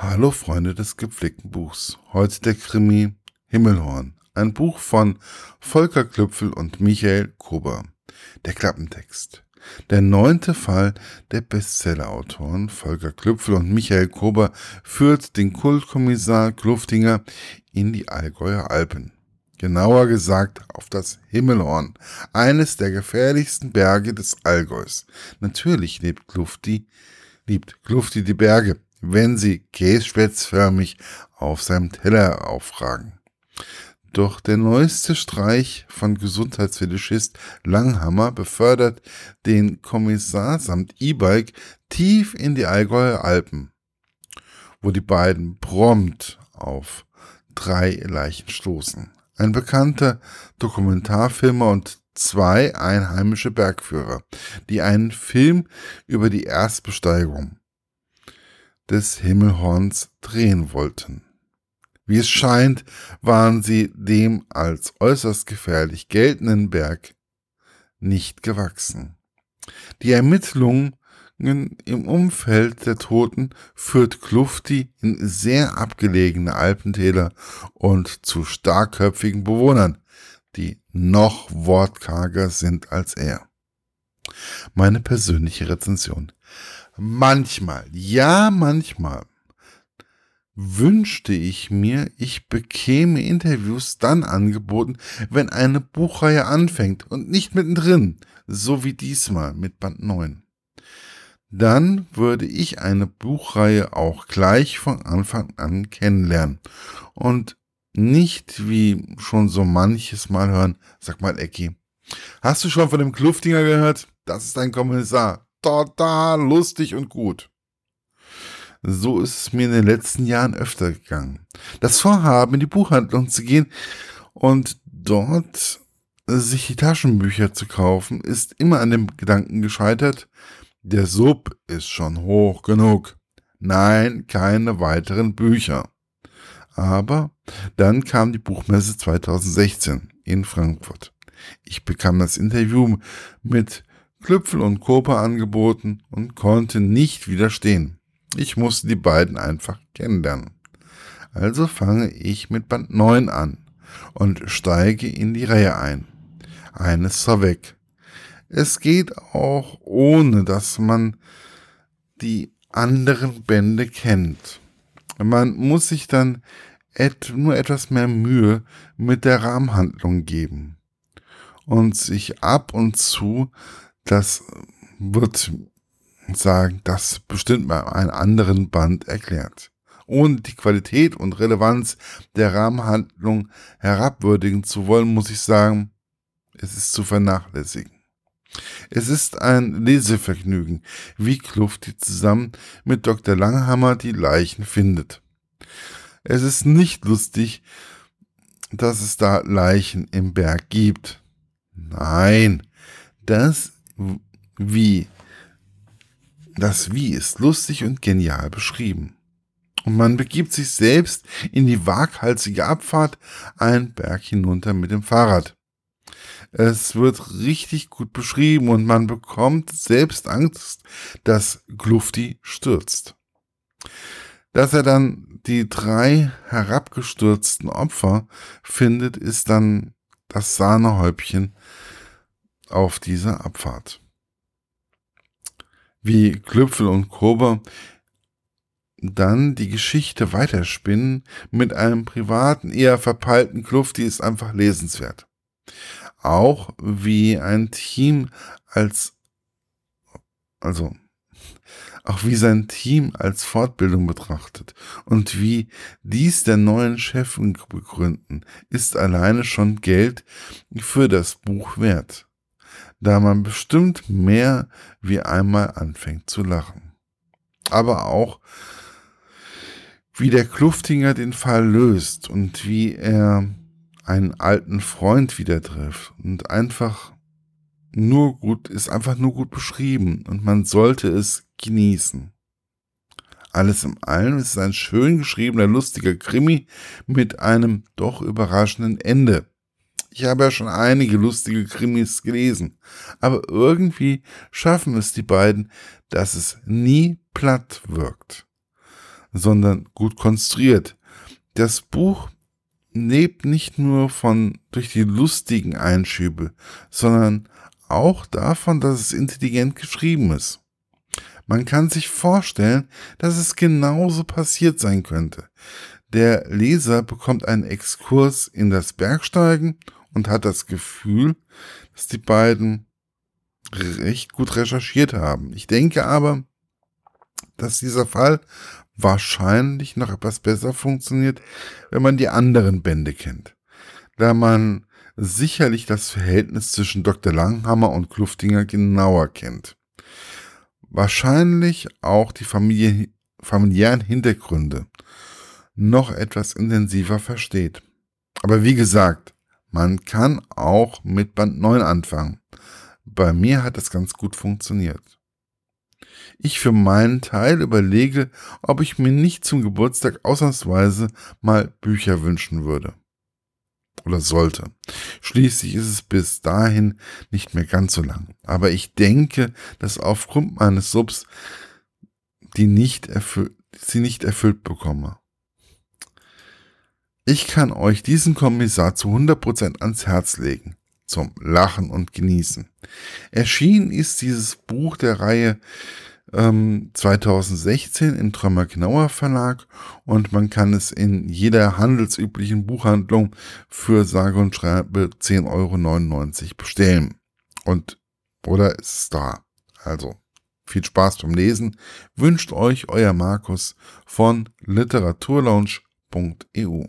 Hallo Freunde des gepflegten Buchs. Heute der Krimi Himmelhorn. Ein Buch von Volker Klüpfel und Michael Kober. Der Klappentext. Der neunte Fall der Bestsellerautoren Volker Klüpfel und Michael Kober führt den Kultkommissar Kluftinger in die Allgäuer Alpen. Genauer gesagt auf das Himmelhorn, eines der gefährlichsten Berge des Allgäus. Natürlich lebt Klufti, liebt Klufti die Berge wenn sie kässpätzförmig auf seinem Teller aufragen. Doch der neueste Streich von Gesundheitsfetischist Langhammer befördert den Kommissar samt E-Bike tief in die Allgäuer Alpen, wo die beiden prompt auf drei Leichen stoßen. Ein bekannter Dokumentarfilmer und zwei einheimische Bergführer, die einen Film über die Erstbesteigung des Himmelhorns drehen wollten. Wie es scheint, waren sie dem als äußerst gefährlich geltenden Berg nicht gewachsen. Die Ermittlungen im Umfeld der Toten führt Klufti in sehr abgelegene Alpentäler und zu starkköpfigen Bewohnern, die noch wortkarger sind als er. Meine persönliche Rezension. Manchmal, ja manchmal wünschte ich mir, ich bekäme Interviews dann angeboten, wenn eine Buchreihe anfängt und nicht mittendrin, so wie diesmal mit Band 9. Dann würde ich eine Buchreihe auch gleich von Anfang an kennenlernen und nicht wie schon so manches Mal hören, sag mal Ecki, hast du schon von dem Kluftinger gehört? Das ist ein Kommissar total lustig und gut. So ist es mir in den letzten Jahren öfter gegangen. Das Vorhaben, in die Buchhandlung zu gehen und dort sich die Taschenbücher zu kaufen, ist immer an dem Gedanken gescheitert, der Sub ist schon hoch genug. Nein, keine weiteren Bücher. Aber dann kam die Buchmesse 2016 in Frankfurt. Ich bekam das Interview mit Klüpfel und Koper angeboten und konnte nicht widerstehen. Ich musste die beiden einfach kennenlernen. Also fange ich mit Band 9 an und steige in die Reihe ein. Eines vorweg. Es geht auch ohne, dass man die anderen Bände kennt. Man muss sich dann et nur etwas mehr Mühe mit der Rahmenhandlung geben und sich ab und zu das wird sagen, das bestimmt mal einen anderen Band erklärt. Ohne die Qualität und Relevanz der Rahmenhandlung herabwürdigen zu wollen, muss ich sagen, es ist zu vernachlässigen. Es ist ein Lesevergnügen, wie Klufti zusammen mit Dr. Langhammer die Leichen findet. Es ist nicht lustig, dass es da Leichen im Berg gibt. Nein, das wie. Das Wie ist lustig und genial beschrieben. Und man begibt sich selbst in die waghalsige Abfahrt einen Berg hinunter mit dem Fahrrad. Es wird richtig gut beschrieben und man bekommt selbst Angst, dass Glufti stürzt. Dass er dann die drei herabgestürzten Opfer findet, ist dann das Sahnehäubchen auf dieser Abfahrt. Wie Klüpfel und Kober dann die Geschichte weiterspinnen mit einem privaten, eher verpeilten Klufti ist einfach lesenswert. Auch wie ein Team als, also, auch wie sein Team als Fortbildung betrachtet und wie dies der neuen Chefin begründen, ist alleine schon Geld für das Buch wert da man bestimmt mehr wie einmal anfängt zu lachen. Aber auch, wie der Kluftinger den Fall löst und wie er einen alten Freund wieder trifft und einfach nur gut, ist einfach nur gut beschrieben und man sollte es genießen. Alles im Allem ist es ein schön geschriebener, lustiger Krimi mit einem doch überraschenden Ende. Ich habe ja schon einige lustige Krimis gelesen, aber irgendwie schaffen es die beiden, dass es nie platt wirkt. sondern gut konstruiert. Das Buch lebt nicht nur von durch die lustigen Einschübe, sondern auch davon, dass es intelligent geschrieben ist. Man kann sich vorstellen, dass es genauso passiert sein könnte. Der Leser bekommt einen Exkurs in das Bergsteigen und hat das Gefühl, dass die beiden recht gut recherchiert haben. Ich denke aber, dass dieser Fall wahrscheinlich noch etwas besser funktioniert, wenn man die anderen Bände kennt. Da man sicherlich das Verhältnis zwischen Dr. Langhammer und Kluftinger genauer kennt. Wahrscheinlich auch die Familie, familiären Hintergründe noch etwas intensiver versteht. Aber wie gesagt, man kann auch mit Band 9 anfangen. Bei mir hat das ganz gut funktioniert. Ich für meinen Teil überlege, ob ich mir nicht zum Geburtstag ausnahmsweise mal Bücher wünschen würde. Oder sollte. Schließlich ist es bis dahin nicht mehr ganz so lang. Aber ich denke, dass aufgrund meines Subs die nicht erfüllt, sie nicht erfüllt bekomme. Ich kann euch diesen Kommissar zu 100% ans Herz legen. Zum Lachen und Genießen. Erschienen ist dieses Buch der Reihe ähm, 2016 im Trömer Knauer Verlag und man kann es in jeder handelsüblichen Buchhandlung für sage und schreibe 10,99 Euro bestellen. Und oder ist es da. Also viel Spaß beim Lesen. Wünscht euch euer Markus von literaturlaunch.eu.